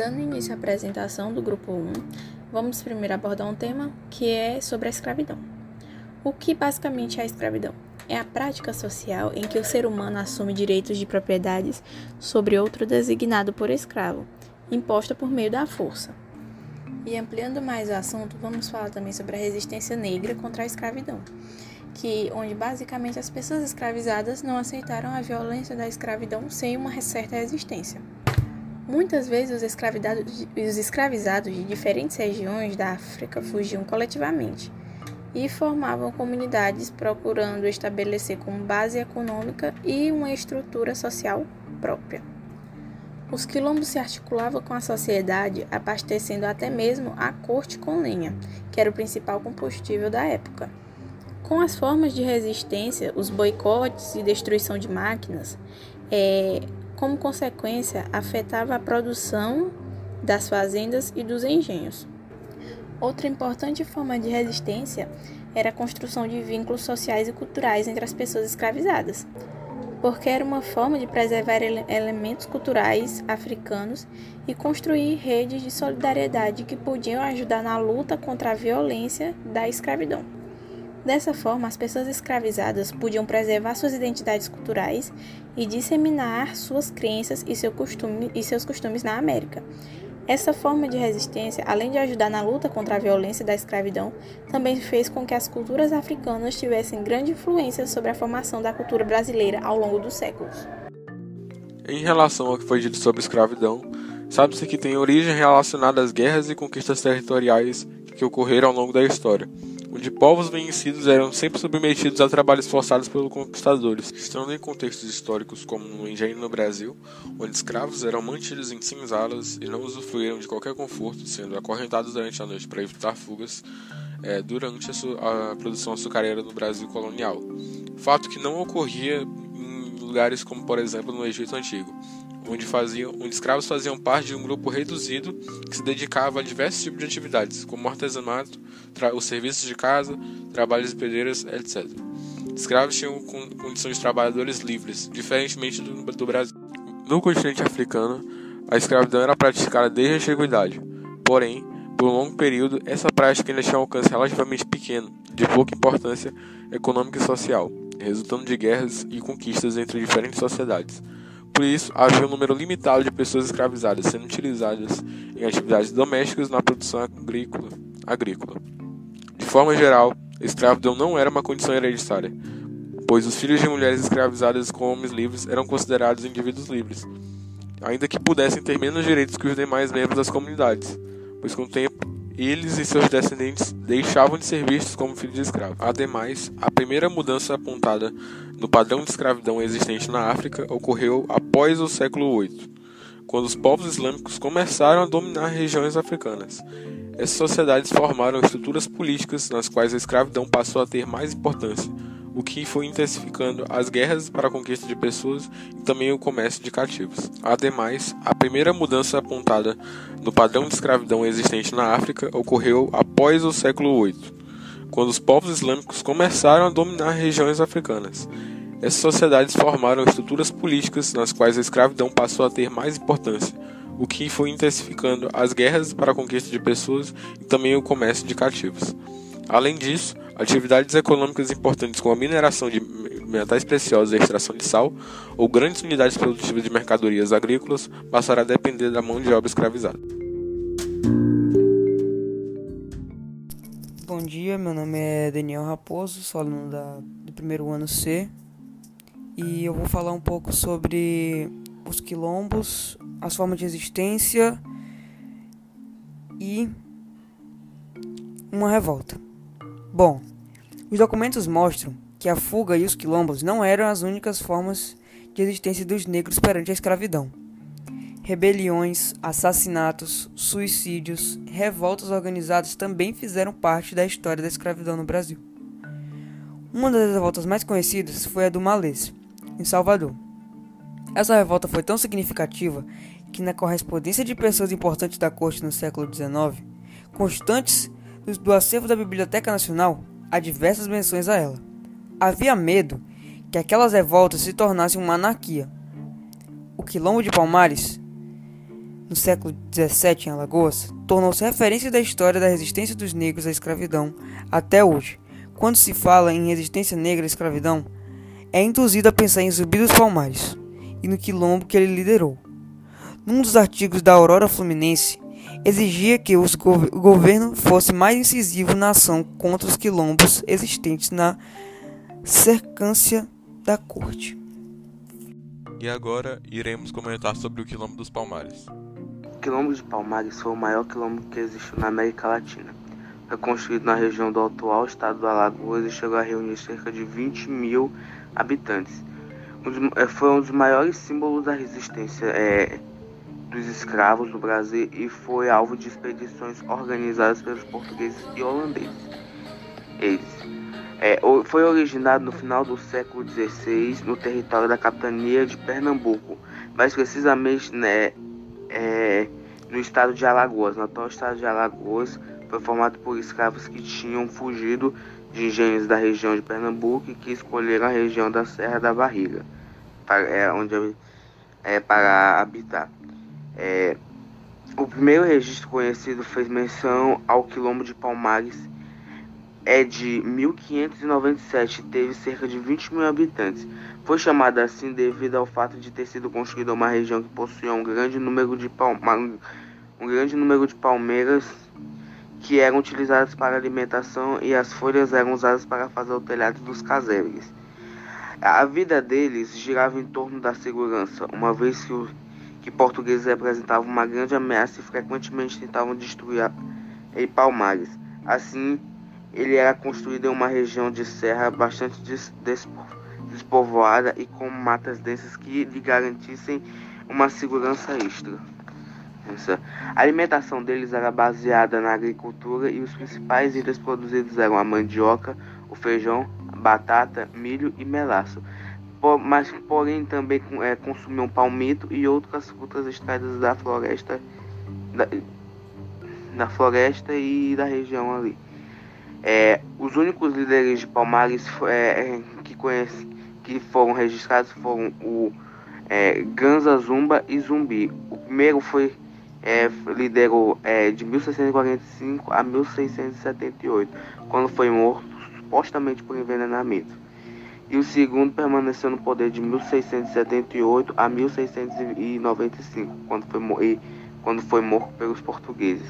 Dando início à apresentação do grupo 1, vamos primeiro abordar um tema que é sobre a escravidão. O que basicamente é a escravidão? É a prática social em que o ser humano assume direitos de propriedades sobre outro designado por escravo, imposta por meio da força. E ampliando mais o assunto, vamos falar também sobre a resistência negra contra a escravidão, que onde basicamente as pessoas escravizadas não aceitaram a violência da escravidão sem uma certa resistência. Muitas vezes os escravizados, os escravizados de diferentes regiões da África fugiam coletivamente e formavam comunidades procurando estabelecer como base econômica e uma estrutura social própria. Os quilombos se articulavam com a sociedade, abastecendo até mesmo a corte com lenha, que era o principal combustível da época. Com as formas de resistência, os boicotes e destruição de máquinas, é, como consequência, afetava a produção das fazendas e dos engenhos. Outra importante forma de resistência era a construção de vínculos sociais e culturais entre as pessoas escravizadas, porque era uma forma de preservar ele elementos culturais africanos e construir redes de solidariedade que podiam ajudar na luta contra a violência da escravidão. Dessa forma, as pessoas escravizadas podiam preservar suas identidades culturais e disseminar suas crenças e, seu costume, e seus costumes na América, essa forma de resistência, além de ajudar na luta contra a violência da escravidão, também fez com que as culturas africanas tivessem grande influência sobre a formação da cultura brasileira ao longo dos séculos. Em relação ao que foi dito sobre escravidão, sabe-se que tem origem relacionada às guerras e conquistas territoriais que ocorreram ao longo da história onde povos vencidos eram sempre submetidos a trabalhos forçados pelos conquistadores, estando em contextos históricos como no engenho no Brasil, onde escravos eram mantidos em cinzalas e não usufruíram de qualquer conforto, sendo acorrentados durante a noite para evitar fugas é, durante a, a produção açucareira no Brasil colonial. Fato que não ocorria em lugares como, por exemplo, no Egito Antigo, onde, faziam, onde escravos faziam parte de um grupo reduzido que se dedicava a diversos tipos de atividades, como artesanato, os serviços de casa, trabalhos de pedreiras, etc. Escravos tinham condições de trabalhadores livres, diferentemente do, do Brasil. No continente africano, a escravidão era praticada desde a antiguidade. Porém, por um longo período, essa prática ainda tinha um alcance relativamente pequeno, de pouca importância econômica e social, resultando de guerras e conquistas entre diferentes sociedades. Por isso, havia um número limitado de pessoas escravizadas sendo utilizadas em atividades domésticas na produção agrícola. agrícola. De forma geral, a escravidão não era uma condição hereditária, pois os filhos de mulheres escravizadas com homens livres eram considerados indivíduos livres, ainda que pudessem ter menos direitos que os demais membros das comunidades, pois com o tempo eles e seus descendentes deixavam de ser vistos como filhos de escravos. Ademais, a primeira mudança apontada no padrão de escravidão existente na África ocorreu após o século VIII, quando os povos islâmicos começaram a dominar regiões africanas. Essas sociedades formaram estruturas políticas nas quais a escravidão passou a ter mais importância, o que foi intensificando as guerras para a conquista de pessoas e também o comércio de cativos. Ademais, a primeira mudança apontada no padrão de escravidão existente na África ocorreu após o século VIII, quando os povos islâmicos começaram a dominar regiões africanas. Essas sociedades formaram estruturas políticas nas quais a escravidão passou a ter mais importância, o que foi intensificando as guerras para a conquista de pessoas e também o comércio de cativos. Além disso, atividades econômicas importantes como a mineração de metais preciosos e a extração de sal, ou grandes unidades produtivas de mercadorias agrícolas, passaram a depender da mão de obra escravizada. Bom dia, meu nome é Daniel Raposo, sou aluno da, do primeiro ano C e eu vou falar um pouco sobre os quilombos, as formas de existência e uma revolta. Bom, os documentos mostram que a fuga e os quilombos não eram as únicas formas de existência dos negros perante a escravidão. Rebeliões, assassinatos, suicídios, revoltas organizadas também fizeram parte da história da escravidão no Brasil. Uma das revoltas mais conhecidas foi a do Malês, em Salvador. Essa revolta foi tão significativa que, na correspondência de pessoas importantes da corte no século XIX, constantes do acervo da Biblioteca Nacional há diversas menções a ela. Havia medo que aquelas revoltas se tornassem uma anarquia. O Quilombo de Palmares no século XVII em Alagoas, tornou-se referência da história da resistência dos negros à escravidão até hoje. Quando se fala em resistência negra à escravidão, é induzido a pensar em Zumbi dos Palmares e no quilombo que ele liderou. Num dos artigos da Aurora Fluminense, exigia que o governo fosse mais incisivo na ação contra os quilombos existentes na cercância da corte. E agora iremos comentar sobre o Quilombo dos Palmares. O Quilombo de Palmares foi o maior quilombo que existiu na América Latina. Foi construído na região do atual estado do Alagoas e chegou a reunir cerca de 20 mil habitantes. Um foi um dos maiores símbolos da resistência é, dos escravos no Brasil e foi alvo de expedições organizadas pelos portugueses e holandeses. Eles é, foi originado no final do século XVI no território da capitania de Pernambuco, mais precisamente né, é, no estado de Alagoas. No atual estado de Alagoas foi formado por escravos que tinham fugido de engenhos da região de Pernambuco e que escolheram a região da Serra da Barriga, para, é, onde é, para habitar. É, o primeiro registro conhecido fez menção ao quilombo de Palmares é de 1597 teve cerca de 20 mil habitantes. Foi chamada assim devido ao fato de ter sido construída uma região que possuía um grande número de, um grande número de palmeiras que eram utilizadas para alimentação e as folhas eram usadas para fazer o telhado dos casebres. A vida deles girava em torno da segurança, uma vez que, o, que portugueses representavam uma grande ameaça e frequentemente tentavam destruir em Palmares. Assim, ele era construído em uma região de serra bastante despovoada e com matas densas que lhe garantissem uma segurança extra. A alimentação deles era baseada na agricultura e os principais itens produzidos eram a mandioca, o feijão, a batata, milho e melaço. Mas porém também é, consumiam palmito e outras frutas extraídas da floresta da, da floresta e da região ali. É, os únicos líderes de Palmares é, que, conhece, que foram registrados foram o é, Ganza Zumba e Zumbi. O primeiro foi é, liderou é, de 1645 a 1678, quando foi morto supostamente por envenenamento. E o segundo permaneceu no poder de 1678 a 1695, quando foi, quando foi morto pelos portugueses.